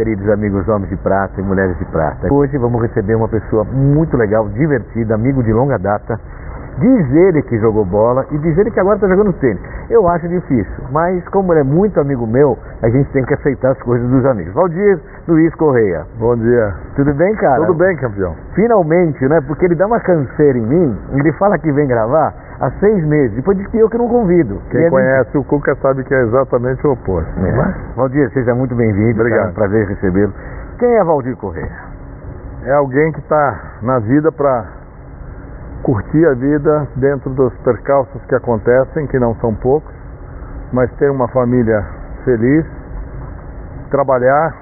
Queridos amigos homens de prata e mulheres de prata. Hoje vamos receber uma pessoa muito legal, divertida, amigo de longa data. Diz ele que jogou bola e diz ele que agora está jogando tênis. Eu acho difícil, mas como ele é muito amigo meu, a gente tem que aceitar as coisas dos amigos. Valdir Luiz Correia. Bom dia. Tudo bem, cara? Tudo bem, campeão. Finalmente, né? Porque ele dá uma canseira em mim, ele fala que vem gravar há seis meses, depois diz que eu que não convido. Quem E conhece o Cuca sabe que é exatamente o oposto. É. Mas Valdir, seja muito bem-vindo. Obrigado. É um prazer recebê-lo. Quem é Valdir Correia? é alguém que está na vida para curtir a vida dentro dos percalços que acontecem, que não são poucos, mas ter uma família feliz, trabalhar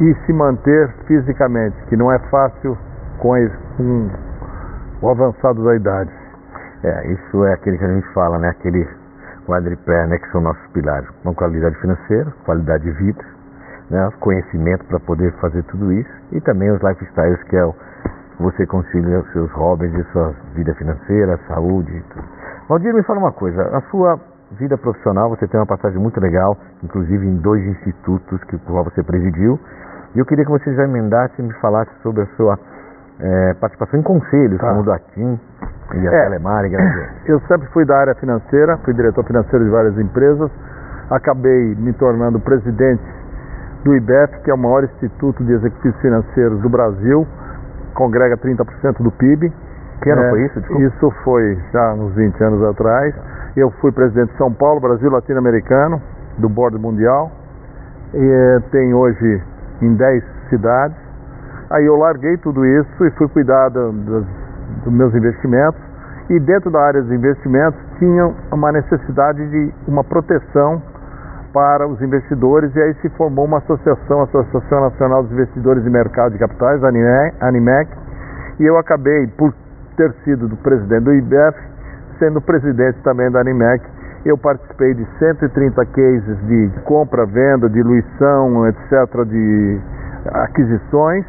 e se manter fisicamente, que não é fácil com o avançado da idade. É, isso é aquele que a gente fala, né? Aquele quadripé, né? Que são nossos pilares. Uma qualidade financeira, qualidade de vida, né? Conhecimento para poder fazer tudo isso e também os lifestyles que é o você concilia os seus hobbies e sua vida financeira, saúde e tudo. Valdir, me fala uma coisa. A sua vida profissional, você tem uma passagem muito legal, inclusive em dois institutos que qual você presidiu. E eu queria que você já emendasse e me falasse sobre a sua eh, participação em conselhos, Tá. como o do Atim e a É. Telemar e. Eu sempre fui da área financeira, fui diretor financeiro de várias empresas, acabei me tornando presidente do IBEF, que é o maior instituto de executivos financeiros do Brasil, congrega 30% do PIB. Que ano É, foi isso? Desculpa. Isso foi já uns 20 anos atrás. Eu fui presidente de São Paulo, Brasil Latino-Americano, do Board Mundial. E eh, tem hoje em 10 cidades. Aí eu larguei tudo isso e fui cuidar da- das- dos meus investimentos. E dentro da área dos investimentos tinha uma necessidade de uma proteção para os investidores e aí se formou uma associação, a Associação Nacional dos Investidores de Mercado de Capitais, ANIMEC, e eu acabei, por ter sido do presidente do IBEF, sendo presidente também da ANIMEC. Eu participei de 130 cases de compra, venda, diluição, etc., de aquisições,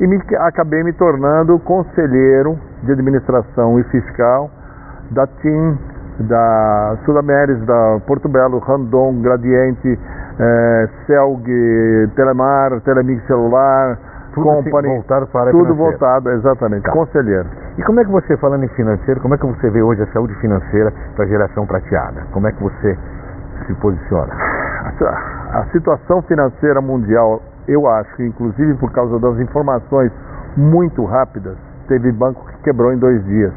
e me, acabei me tornando conselheiro de administração e fiscal da TIM, da Sudameris, da Porto Belo, Randon, Gradiente, eh, Celg, Telemar, Telemig Celular, Tudo assim, Company, voltado para tudo financeira. voltado, exatamente, Tá. conselheiro. E como é que você, falando em financeiro, como é que você vê hoje a saúde financeira para a geração prateada? Como é que você se posiciona? A, a situação financeira mundial, eu acho, inclusive por causa das informações muito rápidas, teve banco que quebrou em dois dias.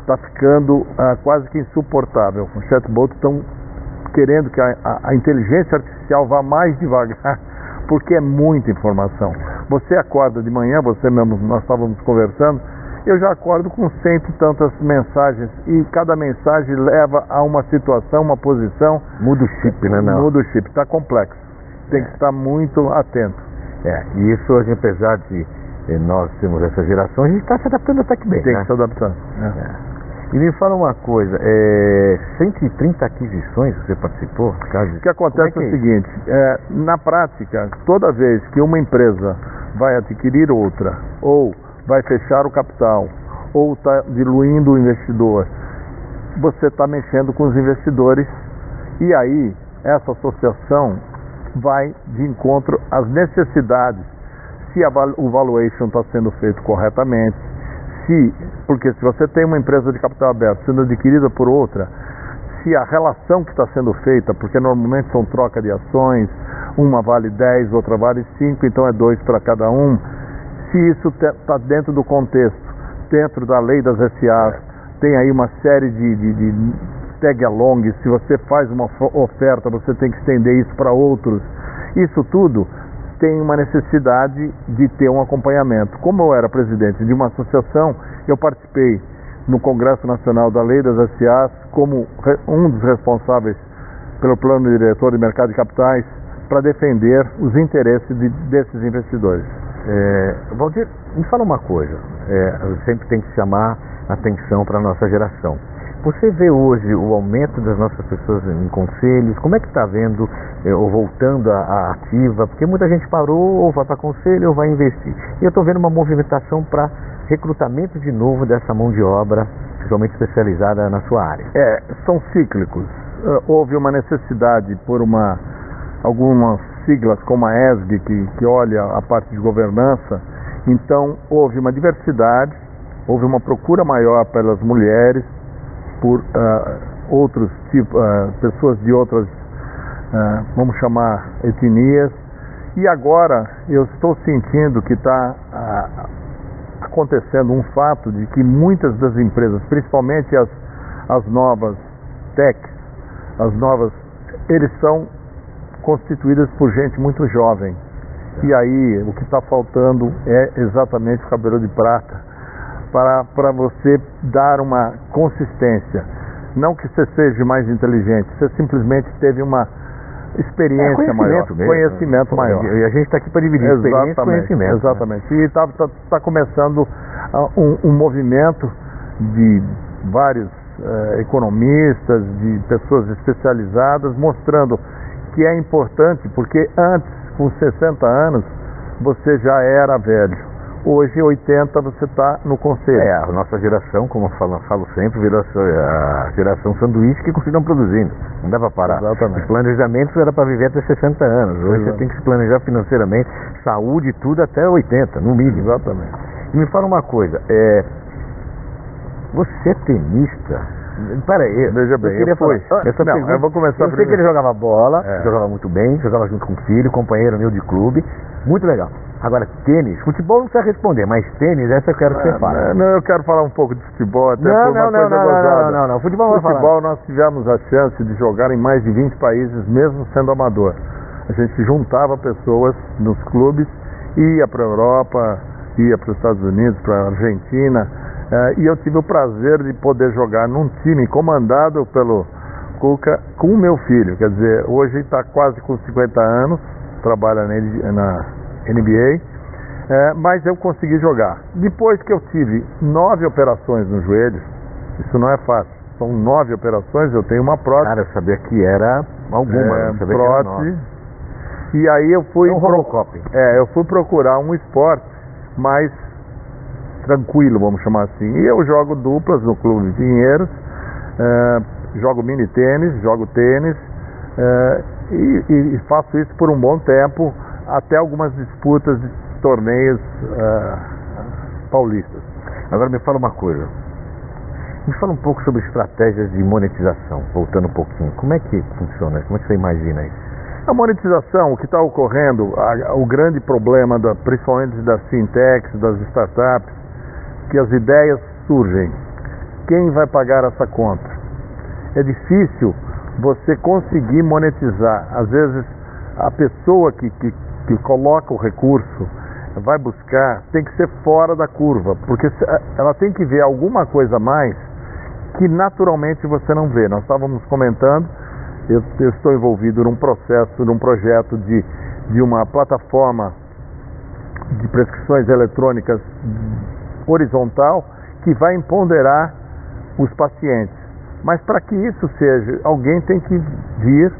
Está ficando ah, quase que insuportável. Os chatbots estão querendo que a, a- a inteligência artificial vá mais devagar, porque é muita informação. Você acorda de manhã, você mesmo, nós estávamos conversando, eu já acordo com cento e tantas mensagens e cada mensagem leva a uma situação, uma posição Muda o chip, né? Não. Muda o chip, está complexo. Tem que estar muito atento. É, e isso hoje, apesar de eh, nós termos essa geração, a gente está se adaptando até que bem, Tem né? que se adaptar. né? É. E me fala uma coisa, é, 130 aquisições você participou? O que acontece é, é que o seguinte: é, na prática, toda vez que uma empresa vai adquirir outra, ou vai fechar o capital, ou está diluindo o investidor, você está mexendo com os investidores e aí essa associação vai de encontro às necessidades, se o valuation está sendo feito corretamente, se, porque se você tem uma empresa de capital aberto sendo adquirida por outra, se a relação que está sendo feita, porque normalmente são troca de ações, uma vale 10, outra vale 5, então é dois para cada um. se isso está dentro do contexto, dentro da lei das SAs, tem aí uma série de, de, de tag along, se você faz uma oferta, você tem que estender isso para outros. Isso tudo tem uma necessidade de ter um acompanhamento. Como eu era presidente de uma associação, eu participei no Congresso Nacional da Lei das SAs como um dos responsáveis pelo plano diretor de mercado de capitais para defender os interesses de, desses investidores. É, Valdir, me fala uma coisa, é, sempre tem que chamar atenção para a nossa geração. Você vê hoje o aumento das nossas pessoas em conselhos, como é que está vendo, é, ou voltando à ativa, porque muita gente parou, ou vai para conselho, ou vai investir. E eu estou vendo uma movimentação para recrutamento de novo dessa mão de obra, principalmente especializada na sua área. É, são cíclicos. Uh, houve uma necessidade por uma algumas siglas como a ESG, que, que olha a parte de governança, então houve uma diversidade, houve uma procura maior pelas mulheres, por uh, outros tipos, uh, pessoas de outras, uh, vamos chamar, etnias, e agora eu estou sentindo que está acontecendo um fato de que muitas das empresas, principalmente as, as novas tech, as novas, eles são constituídas por gente muito jovem. E aí o que está faltando é exatamente o cabelo de prata para, você dar uma consistência. Não que você seja mais inteligente, você simplesmente teve uma experiência é maior, mesmo. conhecimento maior. E a gente está aqui para dividir exatamente, experiência e conhecimento. Né? Exatamente. Né? E está tá, tá começando uh, um, um, movimento de vários uh, economistas, de pessoas especializadas, mostrando que é importante, porque antes, com 60 anos, você já era velho. Hoje, 80, você está no conselho. É, a nossa geração, como eu falo, falo sempre, virou a geração sanduíche que continuam produzindo. Não dá para parar. Exatamente. Os planejamentos era para viver até 60 anos. Hoje Exatamente. você tem que se planejar financeiramente, saúde tudo até 80, no mínimo. Exatamente. E me fala uma coisa, é, você é tenista? Para aí, veja bem, eu, eu fui. Falar, essa não, pergunta, eu vou começar. Eu sei que ele jogava bola, é. jogava muito bem, jogava junto com o filho, companheiro meu de clube, muito legal. Agora, tênis, futebol não precisa responder, mas tênis, essa eu quero que você ah, fale. Não, eu quero falar um pouco de futebol, até não, não, não, coisa não. Não, não, não, futebol não Futebol nós tivemos a chance de jogar em mais de 20 países, mesmo sendo amador. A gente juntava pessoas nos clubes, ia para a Europa, ia para os Estados Unidos, para a Argentina, eh, e eu tive o prazer de poder jogar num time comandado pelo Cuca com o meu filho. Quer dizer, hoje está quase com 50 anos, trabalha na NBA, eh, mas eu consegui jogar. Depois que eu tive nove operações no joelho, isso não é fácil. São nove operações, eu tenho uma prótese. Cara, eu sabia que era alguma, é, prótese. E aí eu fui. É um Robocop. É, eu fui procurar um esporte mais tranquilo, vamos chamar assim. E eu jogo duplas no Clube de Pinheiros, uh, jogo mini tênis, jogo tênis uh, e, e, faço isso por um bom tempo, até algumas disputas de torneios uh, paulistas. Agora me fala uma coisa. Me fala um pouco sobre estratégias de monetização, voltando um pouquinho. Como é que funciona? Como é que você imagina isso? A monetização, o que está ocorrendo, a, o grande problema, da, principalmente das fintechs, das startups, que as ideias surgem. Quem vai pagar essa conta? É difícil você conseguir monetizar. Às vezes, a pessoa que, que, que coloca o recurso vai buscar, tem que ser fora da curva, porque ela tem que ver alguma coisa a mais que naturalmente você não vê. Nós estávamos comentando, eu, eu estou envolvido num processo, num projeto de, de uma plataforma de prescrições eletrônicas horizontal que vai empoderar os pacientes. Mas para que isso seja, alguém tem que vir,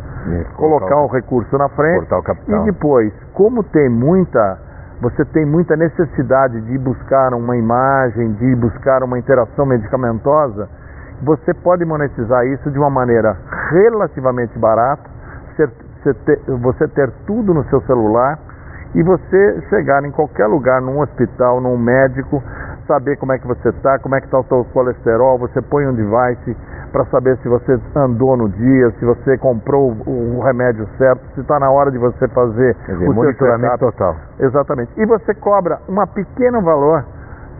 colocar o, o recurso na frente e depois, como tem muita, você tem muita necessidade de buscar uma imagem, de buscar uma interação medicamentosa, você pode monetizar isso de uma maneira relativamente barata, você ter tudo no seu celular e você chegar em qualquer lugar, num hospital, num médico, saber como é que você está, como é que está o seu colesterol, você põe um device para saber se você andou no dia, se você comprou o, remédio certo, se está na hora de você fazer Quer dizer, o monitoramento total. Exatamente. E você cobra um pequeno valor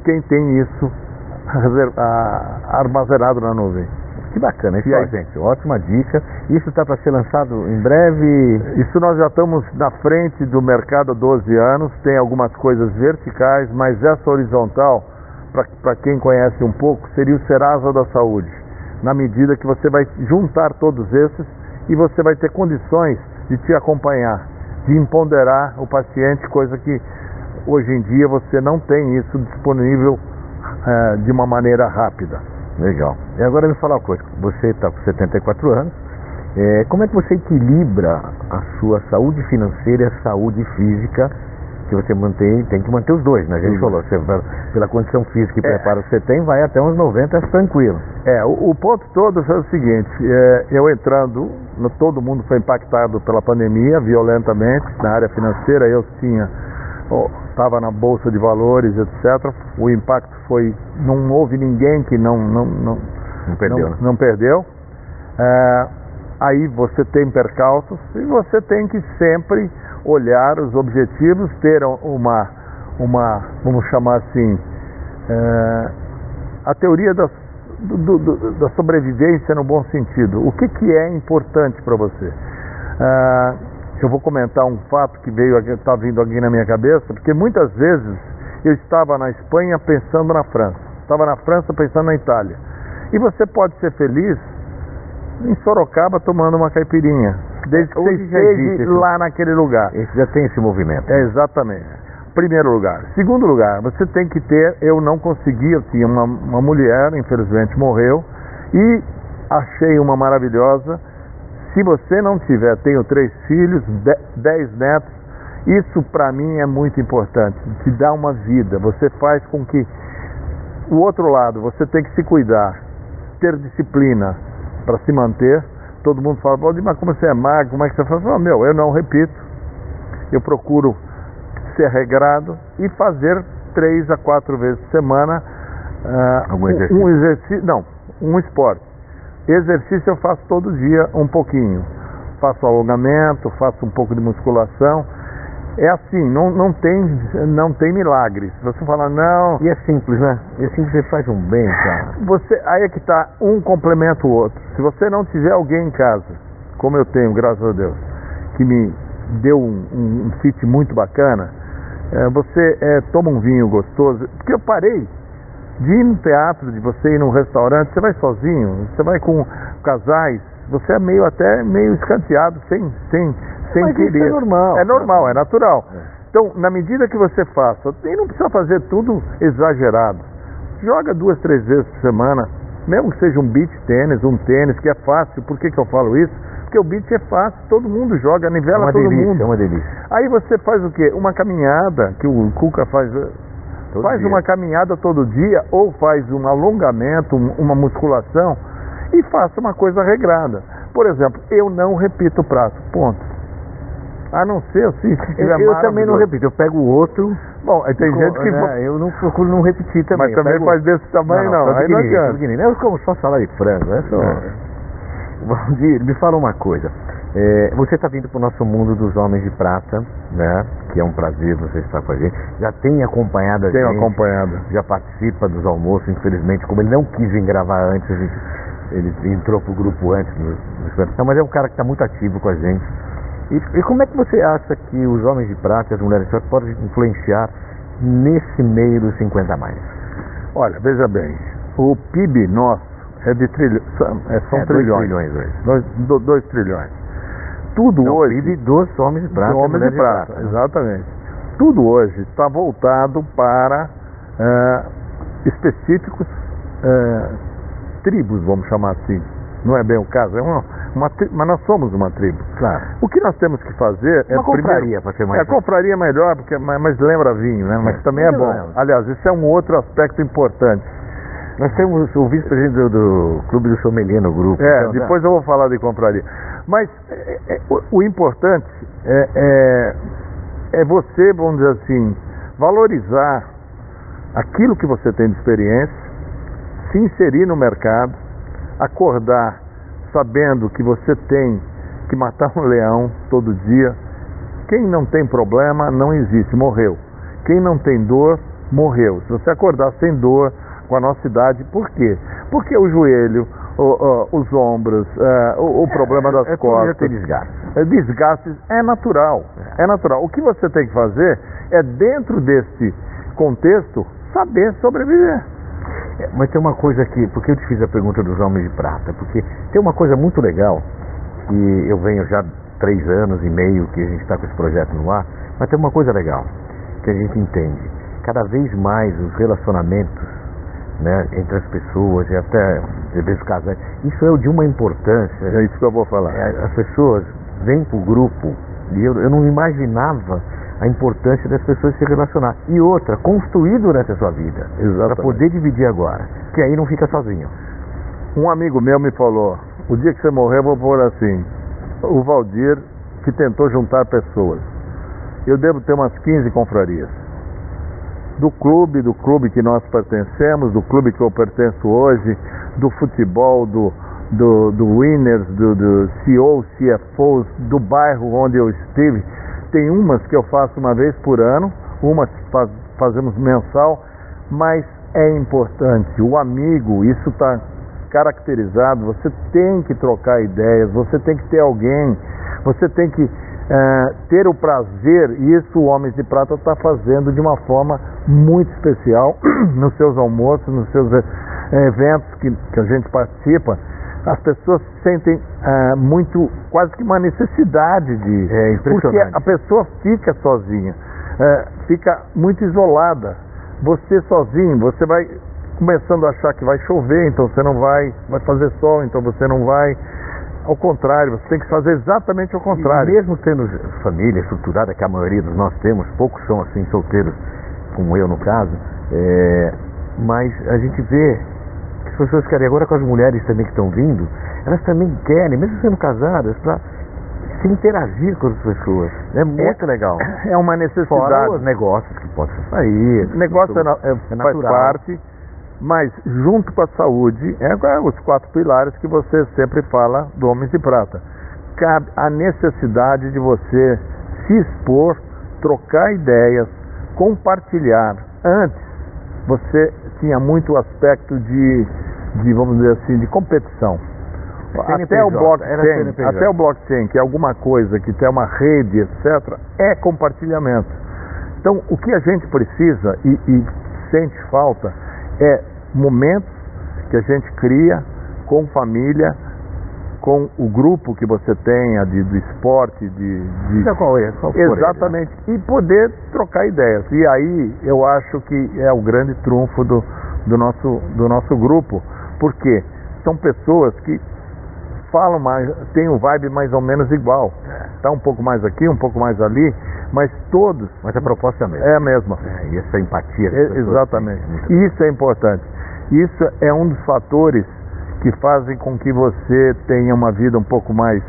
quem tem isso ah, armazenado na nuvem. Que bacana, isso E aí? gente, ótima dica. Isso está para ser lançado em breve. Isso nós já estamos na frente do mercado há 12 anos, tem algumas coisas verticais, mas essa horizontal, para quem conhece um pouco, seria o Serasa da Saúde. Na medida que você vai juntar todos esses e você vai ter condições de te acompanhar, de empoderar o paciente, coisa que hoje em dia você não tem isso disponível eh, de uma maneira rápida. Legal. E agora me fala uma coisa. Você está com 74 anos. É, como é que você equilibra a sua saúde financeira e a saúde física? Que você mantém, tem que manter os dois, né? A gente Sim. falou, você pela condição física e É. preparo que você tem, vai até uns 90 tranquilo. É, o, o ponto todo foi o seguinte, é, eu entrando, no- todo mundo foi impactado pela pandemia violentamente na área financeira, eu tinha, estava na bolsa de valores, etc. O impacto foi, não houve ninguém que não não não, Não perdeu, não, né? não perdeu. É, aí você tem percalços e você tem que sempre olhar os objetivos, ter uma uma vamos chamar assim é, a teoria da, do- do- da sobrevivência no bom sentido. O que, que é importante para você? Ah, eu vou comentar um fato que veio está vindo aqui na minha cabeça, porque muitas vezes eu estava na Espanha pensando na França, estava na França pensando na Itália. E você pode ser feliz em Sorocaba tomando uma caipirinha, desde que você Hoje esteja lá naquele lugar. Esse já tem esse movimento. É, exatamente. Primeiro lugar. Segundo lugar, você tem que ter. Eu não consegui, eu tinha uma, uma mulher, infelizmente morreu, e achei uma maravilhosa. Se você não tiver, tenho três filhos, de- dez netos, isso para mim é muito importante. Te dá uma vida. Você faz com que. O outro lado, você tem que se cuidar, ter disciplina para se manter. Todo mundo fala, "Valdir, mas como você é magro, como é que você faz? Eu falo, meu, eu não repito. Eu procuro ser regrado e fazer três a quatro vezes por semana ah, um- exercício? um exercício, não, um esporte. Exercício eu faço todo dia um pouquinho. Faço alongamento, faço um pouco de musculação. É assim, não, não, tem, não tem milagre. Se você falar, não, E é simples, né? E é simples, você faz um bem, cara. você, aí é que está, um complementa o outro. Se você não tiver alguém em casa, como eu tenho, graças a Deus, que me deu um, um, um fit muito bacana, eh, você eh, toma um vinho gostoso. Porque eu parei de ir no teatro, de você ir num restaurante, você vai sozinho, você vai com casais, você é meio até meio escanteado, sem, sem, sem Mas isso querer. é normal. É normal, é natural. É. Então, na medida que você faça, e não precisa fazer tudo exagerado. Joga duas, três vezes por semana, mesmo que seja um beach tênis, um tênis, que é fácil. Por que, que eu falo isso? Porque o beach é fácil, todo mundo joga, É nivela uma todo delícia, mundo. é uma delícia. Aí você faz o quê? Uma caminhada, que o Cuca faz. Todo faz dia. uma caminhada todo dia, ou faz um alongamento, um- uma musculação, e faça uma coisa regrada. Por exemplo, eu não repito o prato, ponto. A não ser se Eu, tiver eu também não repito, eu pego o outro. Bom, aí tem gente que. né, Eu não procuro não repetir também. Mas eu também pego- faz desse tamanho, não. só Aí não adianta. Eu como só salada de frango. né? Só... É. Valdir, me fala uma coisa. É, você está vindo para o nosso mundo dos homens de prata, né? Que é um prazer você estar com a gente. Já tem acompanhado a Tenho gente. acompanhado. Já participa dos almoços, infelizmente, como ele não quis vir gravar antes, gente, ele entrou pro grupo antes no, Expressão, mas é um cara que está muito ativo com a gente. E, e como é que você acha que os homens de prata e as mulheres de prata podem influenciar nesse meio dos 50 a mais? Olha, veja bem, o PIB nosso é de trilhões, são, é, são É, trilhões. trilhões hoje. Dois, do- dois trilhões. Tudo Não, hoje. PIB dos homens de prata. do e homem de mulheres prata, né? exatamente. Tudo hoje está voltado para eh, específicos eh, tribos, vamos chamar assim. Não é bem o caso, é uma, uma tri- mas nós somos uma tribo. Claro. O que nós temos que fazer é Uma confraria, para ser mais É, confraria é melhor, porque, mas, mas lembra vinho, né? Mas É, também é bom. lembra. Aliás, isso é um outro aspecto importante. Nós temos o vice-presidente do, do Clube do Sommelier no grupo. É, então, depois eu vou falar de compraria. Mas é, é, o, o importante é, é, é você, vamos dizer assim, valorizar aquilo que você tem de experiência, se inserir no mercado, acordar sabendo que você tem que matar um leão todo dia. Quem não tem problema não existe, morreu. Quem não tem dor, morreu. Se você acordar sem dor, com a nossa idade, por quê? Porque o joelho, o, o, os ombros, uh, o, o, problema das é, é costas. Ter desgaste. É, desgastes é natural. É. é natural. O que você tem que fazer é, dentro desse contexto, saber sobreviver. É, mas tem uma coisa aqui, porque eu te fiz a pergunta dos homens de prata, porque tem uma coisa muito legal, que eu venho já três anos e meio que a gente está com esse projeto no ar, mas tem uma coisa legal que a gente entende. Cada vez mais os relacionamentos né, entre as pessoas e até entre os casais, isso é de uma importância. É isso que eu vou falar. É, as pessoas vêm para o grupo e eu, eu não imaginava a importância das pessoas se relacionar. E outra, construir durante a sua vida. Para poder dividir agora. Que aí não fica sozinho. Um amigo meu me falou, o dia que você morrer eu vou pôr assim, o Valdir que tentou juntar pessoas. Eu devo ter umas 15 confrarias. Do clube, do clube que nós pertencemos, do clube que eu pertenço hoje, do futebol, do, do, do Winners, do, do CEO, CFOs, do bairro onde eu estive tem umas que eu faço uma vez por ano, umas faz, fazemos mensal, mas é importante. O amigo, isso está caracterizado. Você tem que trocar ideias, você tem que ter alguém, você tem que uh, ter o prazer, e isso o Homens de Prata está fazendo de uma forma muito especial nos seus almoços, nos seus uh, eventos que, que a gente participa as pessoas sentem ah, muito, quase que uma necessidade de. É porque a pessoa fica sozinha, ah, fica muito isolada. Você sozinho, você vai começando a achar que vai chover, então você não vai, vai fazer sol, então você não vai. Ao contrário, você tem que fazer exatamente ao contrário. E mesmo tendo família estruturada, que a maioria dos nós temos, poucos são assim solteiros, como eu no caso, é, mas a gente vê as pessoas querem, agora com as mulheres também que estão vindo, elas também querem, mesmo sendo casadas, para se interagir com as pessoas. É muito é, legal. É uma necessidade. Fora os negócios que possam sair. Negócio é, é, é faz parte, mas junto com a saúde, é, os quatro pilares que você sempre fala do Homens de Prata. Cabe a necessidade de você se expor, trocar ideias, compartilhar. Antes, você tinha muito aspecto de, de vamos dizer assim, de competição. até o blockchain, até o blockchain, que é alguma coisa que tem uma rede, etc., é compartilhamento. Então, o que a gente precisa e, e sente falta é momentos que a gente cria com família, com o grupo que você tenha de, do esporte, de, de... qual é? Qual Exatamente. Ele, né? E poder trocar ideias. E aí eu acho que é o grande trunfo do, do, nosso, do nosso grupo. Porque são pessoas que falam mais, têm um vibe mais ou menos igual. Está um pouco mais aqui, um pouco mais ali, mas todos. Mas a proposta é a mesma. É a mesma. É, e essa empatia. É, exatamente. E isso é importante. Isso é um dos fatores que fazem com que você tenha uma vida um pouco mais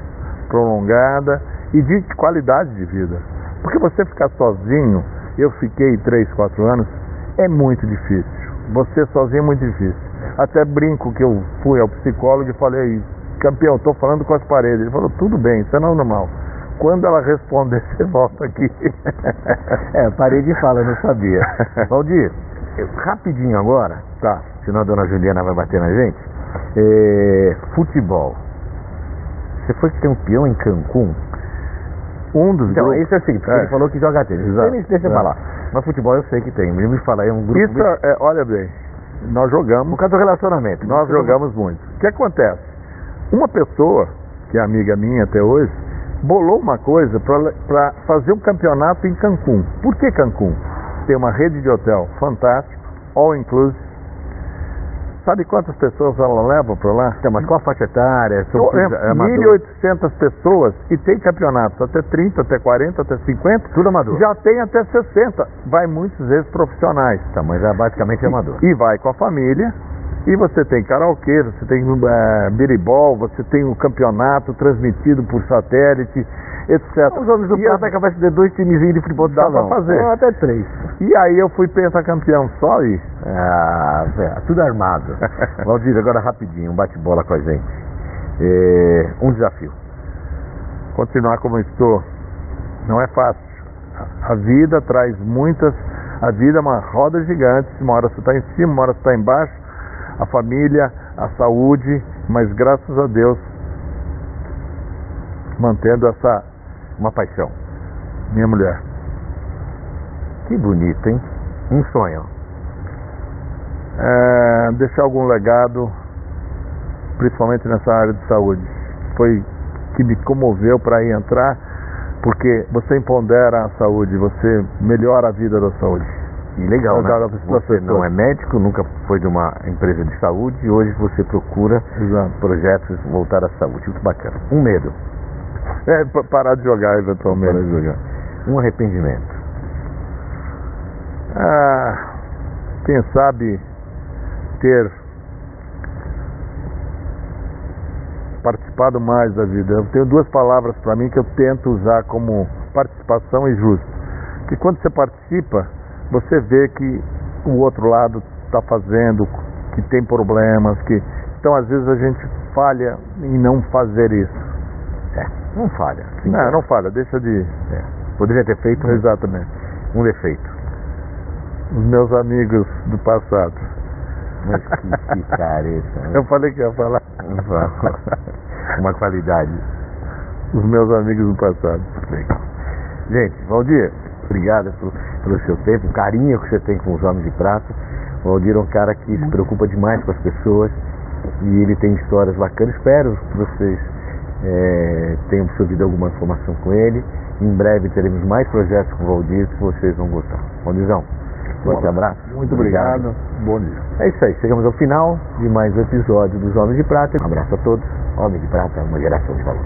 prolongada e de qualidade de vida. Porque você ficar sozinho, eu fiquei 3, 4 anos, é muito difícil. Você sozinho é muito difícil. Até brinco que eu fui ao psicólogo e falei, campeão, estou falando com as paredes. Ele falou, tudo bem, isso é normal. Quando ela responder, você volta aqui. é, parede fala, eu não sabia. Valdir, rapidinho agora, tá. senão a dona Juliana vai bater na gente. É, futebol. Você foi campeão em Cancún? Um dos então, grupos. isso é assim, porque é. ele falou que joga tênis. Exato. Tênis deixa é. falar. Mas futebol eu sei que tem. Me fala, é um grupo. Isso é, olha bem, nós jogamos. Por causa do relacionamento. Nós jogamos muito. O que acontece? Uma pessoa, que é amiga minha até hoje, bolou uma coisa para fazer um campeonato em Cancún. Por que Cancún? Tem uma rede de hotel fantástica, all inclusive Sabe quantas pessoas ela leva para lá? Então, mas qual a faixa etária? São é, 1.800 pessoas e tem campeonatos até 30, até 40, até 50. Tudo amador. Já tem até 60. Vai muitas vezes profissionais. Tá, mas é basicamente e, amador. E vai com a família E você tem karaokê, você tem é, biribol, você tem o campeonato transmitido por satélite, etc. Os homens do e Prata é capaz de ter dois timezinhos de futebol de Dá salão. pra fazer. Até três. E aí eu fui pentacampeão só aí. Ah, velho, tudo armado. Valdir, agora rapidinho, um bate-bola com a gente. É, um desafio. Continuar como estou não é fácil. A- A vida traz muitas. A vida é uma roda gigante. Uma hora você está em cima, uma hora você está embaixo. A família, a saúde, mas graças a Deus mantendo essa Uma paixão. minha mulher. Que bonito, hein? Um sonho. É, deixar algum legado, principalmente nessa área de saúde. Foi que me comoveu para entrar, porque você empodera a saúde, você melhora a vida da saúde. E legal, né? Você não é médico, nunca foi de uma empresa de saúde e hoje você procura Exato. projetos voltados à saúde. Muito bacana. Um medo, É, pa- parar de jogar eventualmente. De jogar. um arrependimento. Ah, quem sabe ter participado mais da vida. Eu tenho duas palavras para mim que eu tento usar como participação e justo. Que quando você participa, você vê que o outro lado está fazendo, que tem problemas, que então às vezes a gente falha em não fazer isso. É, não falha. Sim, Não, não falha, deixa de. É. Poderia ter feito Exatamente. um defeito. Os meus amigos do passado. Mas que, que careta. né? Eu falei que ia falar. Uma qualidade. Os meus amigos do passado. Gente, Valdir, obrigado pelo, pelo seu tempo, o carinho que você tem com os homens de prata. O Valdir é um cara que se preocupa demais com as pessoas e ele tem histórias bacanas. Espero que vocês eh, tenham absorvido alguma informação com ele. Em breve teremos mais projetos com o Valdir que vocês vão gostar. Valdirzão, forte abraço. Muito obrigado. Bom dia. É isso aí, chegamos ao final de mais um episódio dos Homens de Prata. Um abraço a todos. Homem de Prata, uma geração de valor.